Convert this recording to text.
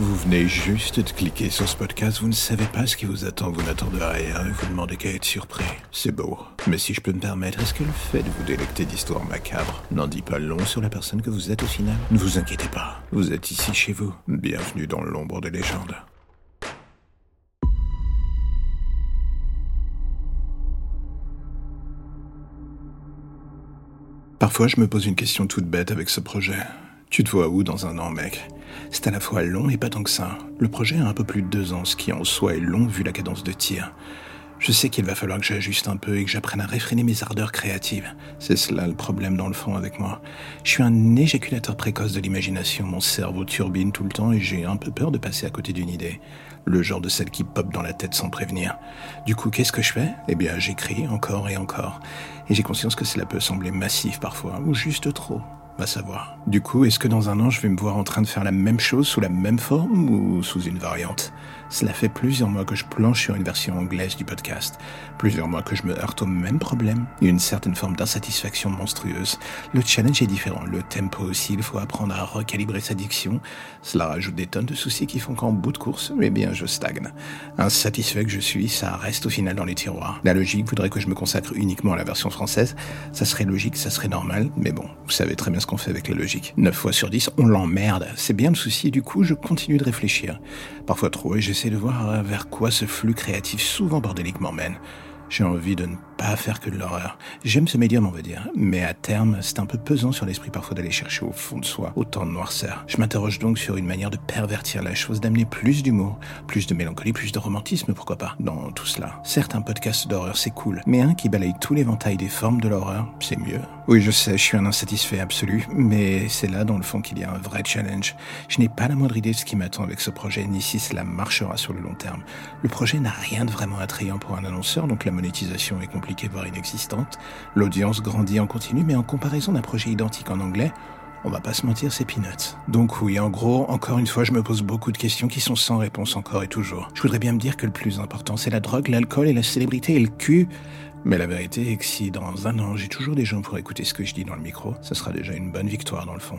Vous venez juste de cliquer sur ce podcast, vous ne savez pas ce qui vous attend, vous n'attendez rien et vous demandez qu'à être surpris. C'est beau. Mais si je peux me permettre, est-ce que le fait de vous délecter d'histoires macabres n'en dit pas long sur la personne que vous êtes au final? Ne vous inquiétez pas, vous êtes ici chez vous. Bienvenue dans l'ombre des légendes. Parfois, je me pose une question toute bête avec ce projet. Tu te vois où dans un an, mec? C'est à la fois long et pas tant que ça. Le projet a un peu plus de deux ans, ce qui en soi est long vu la cadence de tir. Je sais qu'il va falloir que j'ajuste un peu et que j'apprenne à réfréner mes ardeurs créatives. C'est cela le problème dans le fond avec moi. Je suis un éjaculateur précoce de l'imagination, mon cerveau turbine tout le temps et j'ai un peu peur de passer à côté d'une idée. Le genre de celle qui pop dans la tête sans prévenir. Du coup, qu'est-ce que je fais? Eh bien, j'écris encore et encore. Et j'ai conscience que cela peut sembler massif parfois, ou juste trop savoir. Du coup, est-ce que dans un an, je vais me voir en train de faire la même chose sous la même forme ou sous une variante? Cela fait plusieurs mois que je planche sur une version anglaise du podcast, plusieurs mois que je me heurte au même problème, une certaine forme d'insatisfaction monstrueuse. Le challenge est différent, le tempo aussi, il faut apprendre à recalibrer sa diction. Cela rajoute des tonnes de soucis qui font qu'en bout de course, eh bien, je stagne. Insatisfait que je suis, ça reste au final dans les tiroirs. La logique voudrait que je me consacre uniquement à la version française. Ça serait logique, ça serait normal, mais bon, vous savez très bien ce fait avec la logique. 9 fois sur 10, on l'emmerde. C'est bien le souci, du coup, je continue de réfléchir. Parfois trop, et j'essaie de voir vers quoi ce flux créatif souvent bordélique m'emmène. J'ai envie de ne pas faire que de l'horreur. J'aime ce médium, on va dire. Mais à terme, c'est un peu pesant sur l'esprit parfois d'aller chercher au fond de soi autant de noirceur. Je m'interroge donc sur une manière de pervertir la chose, d'amener plus d'humour, plus de mélancolie, plus de romantisme, pourquoi pas, dans tout cela. Certes, un podcast d'horreur, c'est cool. Mais un qui balaye tout l'éventail des formes de l'horreur, c'est mieux. Oui, je sais, je suis un insatisfait absolu. Mais c'est là, dans le fond, qu'il y a un vrai challenge. Je n'ai pas la moindre idée de ce qui m'attend avec ce projet, ni si cela marchera sur le long terme. Le projet n'a rien de vraiment attrayant pour un annonceur, donc la monétisation est compliquée voire inexistante. L'audience grandit en continu, mais en comparaison d'un projet identique en anglais, on va pas se mentir, c'est peanuts. Donc oui, en gros, encore une fois, je me pose beaucoup de questions qui sont sans réponse encore et toujours. Je voudrais bien me dire que le plus important, c'est la drogue, l'alcool et la célébrité et le cul. Mais la vérité est que si dans un an, j'ai toujours des gens pour écouter ce que je dis dans le micro, ça sera déjà une bonne victoire dans le fond.